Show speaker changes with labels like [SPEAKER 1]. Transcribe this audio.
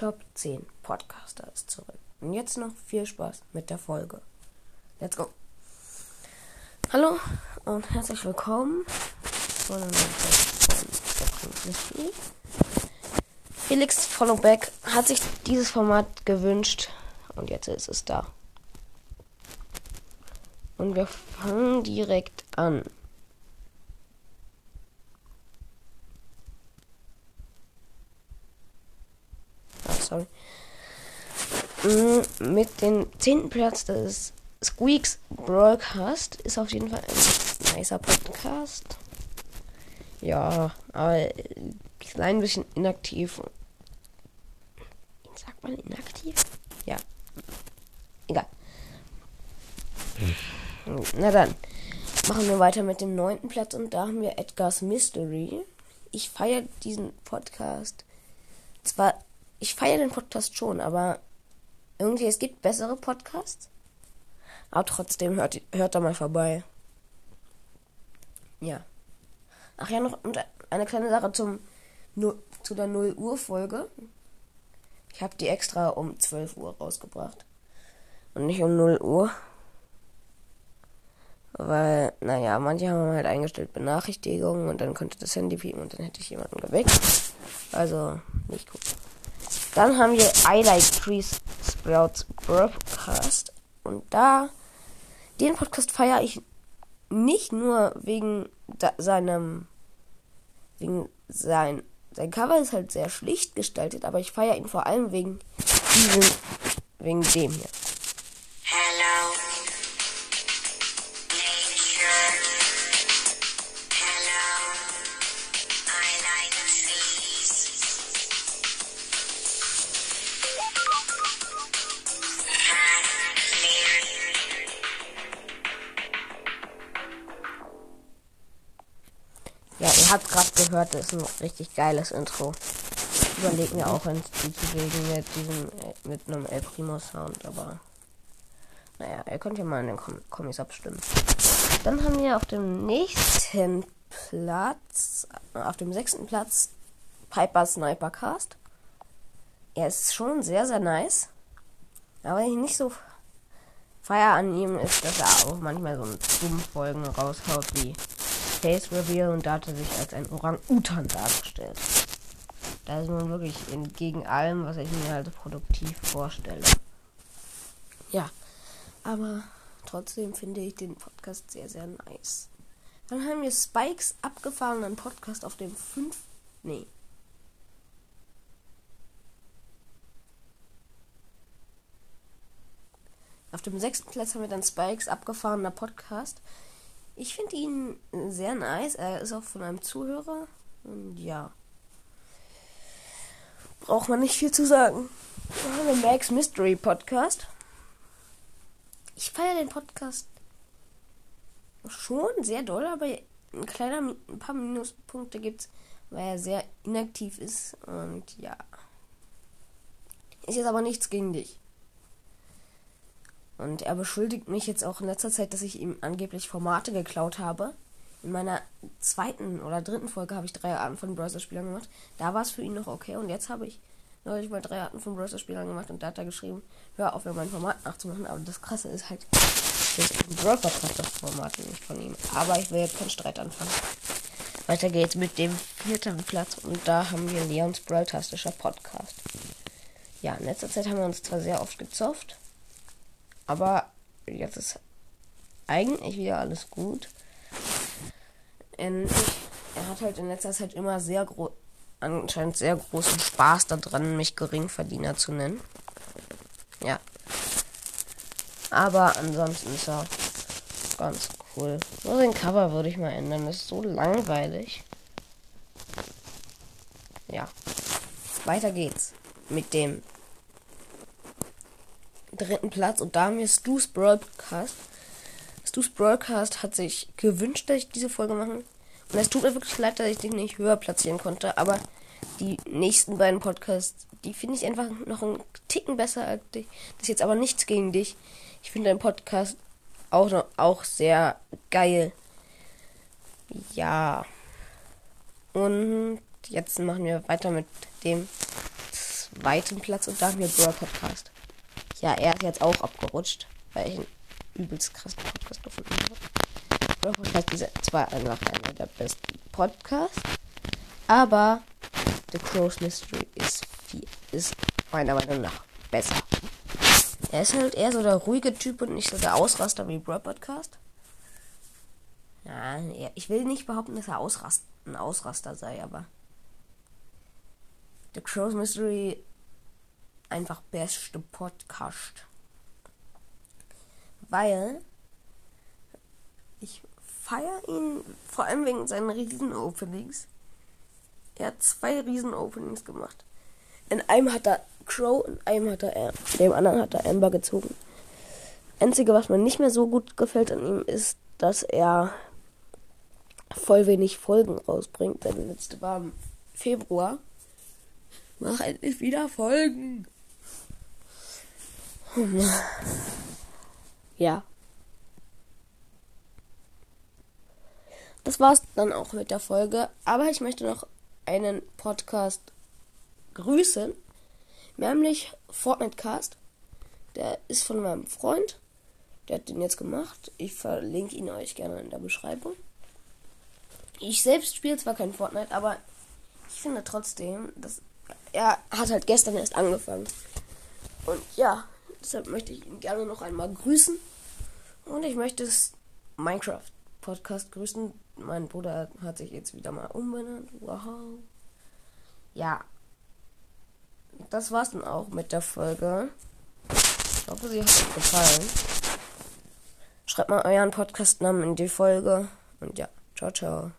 [SPEAKER 1] Top 10 Podcaster ist zurück. Und jetzt noch viel Spaß mit der Folge. Let's go. Hallo und herzlich willkommen zu Felix Followback hat sich dieses Format gewünscht und jetzt ist es da. Und wir fangen direkt an. Sorry. Mm, mit dem zehnten Platz des Squeaks Broadcast ist auf jeden Fall ein nicer Podcast. Ja, aber klein bisschen inaktiv. Sagt man inaktiv? Ja. Egal. Na dann. Machen wir weiter mit dem neunten Platz und da haben wir Edgar's Mystery. Ich feiere diesen Podcast. Zwar ich feiere den Podcast schon, aber irgendwie, es gibt bessere Podcasts. Aber trotzdem, hört, hört da mal vorbei. Ja. Ach ja, noch eine kleine Sache zum, zu der 0 Uhr Folge. Ich habe die extra um 12 Uhr rausgebracht. Und nicht um 0 Uhr. Weil, naja, manche haben halt eingestellt Benachrichtigungen und dann könnte das Handy piepen und dann hätte ich jemanden geweckt. Also, nicht gut. Dann haben wir I Like Trees Sprouts Broadcast. Und da, den Podcast feiere ich nicht nur wegen da, seinem, wegen sein, sein Cover ist halt sehr schlicht gestaltet, aber ich feiere ihn vor allem wegen diesem, wegen dem hier. Ihr habt gerade gehört, das ist ein richtig geiles Intro. Überlegt mir auch ins Spiel zu legen mit diesem, äh, mit einem El Primo Sound, aber naja, ihr könnt ja mal in den Com Kommis abstimmen. Dann haben wir auf dem nächsten Platz, auf dem sechsten Platz, Piper Sniper Cast. Er ist schon sehr, sehr nice. Aber ich nicht so feier an ihm ist, dass er auch manchmal so dumme Folgen raushaut wie Face Reveal und da hat er sich als ein Orang-Utan dargestellt. Da ist man wirklich entgegen allem, was ich mir halt produktiv vorstelle. Ja, aber trotzdem finde ich den Podcast sehr, sehr nice. Dann haben wir Spikes abgefahrenen Podcast auf dem 5. Nee. Auf dem sechsten Platz haben wir dann Spikes abgefahrener Podcast. Ich finde ihn sehr nice. Er ist auch von einem Zuhörer. Und ja. Braucht man nicht viel zu sagen. Dann haben wir Max Mystery Podcast. Ich feiere den Podcast schon sehr doll, aber ein kleiner, ein paar Minuspunkte gibt's, weil er sehr inaktiv ist. Und ja. Ist jetzt aber nichts gegen dich. Und er beschuldigt mich jetzt auch in letzter Zeit, dass ich ihm angeblich Formate geklaut habe. In meiner zweiten oder dritten Folge habe ich drei Arten von Browser-Spielern gemacht. Da war es für ihn noch okay. Und jetzt habe ich neulich mal drei Arten von Browser-Spielern gemacht. Und da hat er geschrieben, hör auf, mir mein Format nachzumachen. Aber das Krasse ist halt, das Brawl das Format nicht von ihm. Aber ich will jetzt keinen Streit anfangen. Weiter geht's mit dem vierten Platz. Und da haben wir Leons Brawl-tastischer Podcast. Ja, in letzter Zeit haben wir uns zwar sehr oft gezofft. Aber jetzt ist eigentlich wieder alles gut. Und er hat halt in letzter Zeit immer sehr groß, anscheinend sehr großen Spaß daran, mich Geringverdiener zu nennen. Ja. Aber ansonsten ist er ganz cool. Nur den Cover würde ich mal ändern. Das ist so langweilig. Ja. Weiter geht's mit dem dritten Platz und da haben wir Stu's Broadcast. Stu's Broadcast hat sich gewünscht, dass ich diese Folge mache. Und es tut mir wirklich leid, dass ich den nicht höher platzieren konnte, aber die nächsten beiden Podcasts, die finde ich einfach noch einen Ticken besser als dich. Das ist jetzt aber nichts gegen dich. Ich finde deinen Podcast auch noch, auch sehr geil. Ja. Und jetzt machen wir weiter mit dem zweiten Platz und dann wir Brawl Podcast. Ja, er ist jetzt auch abgerutscht, weil ich einen übelst krassen Podcast gefunden habe. Brawl Podcast ist zwar einfach einer der besten Podcasts, aber The Crow's Mystery ist, viel, ist meiner Meinung nach besser. Er ist halt eher so der ruhige Typ und nicht so der Ausraster wie Brawl Podcast. Ja, ich will nicht behaupten, dass er Ausrast, ein Ausraster sei, aber The Crow's Mystery einfach beste Podcast. Weil ich feiere ihn vor allem wegen seinen riesen Openings. Er hat zwei riesen Openings gemacht. In einem hat er Crow, in einem hat er, dem anderen hat er Amber gezogen. Einzige, was mir nicht mehr so gut gefällt an ihm, ist, dass er voll wenig Folgen rausbringt. Seine letzte war im Februar. Mach endlich wieder Folgen. Ja. Das war's dann auch mit der Folge. Aber ich möchte noch einen Podcast grüßen. Nämlich Fortnite Cast. Der ist von meinem Freund. Der hat den jetzt gemacht. Ich verlinke ihn euch gerne in der Beschreibung. Ich selbst spiele zwar kein Fortnite, aber ich finde trotzdem, dass er hat halt gestern erst angefangen. Und ja, deshalb möchte ich ihn gerne noch einmal grüßen. Und ich möchte das Minecraft Podcast grüßen. Mein Bruder hat sich jetzt wieder mal umbenannt. Wow. Ja. Das war's dann auch mit der Folge. Ich hoffe, sie hat euch gefallen. Schreibt mal euren Podcast-Namen in die Folge. Und ja, ciao, ciao.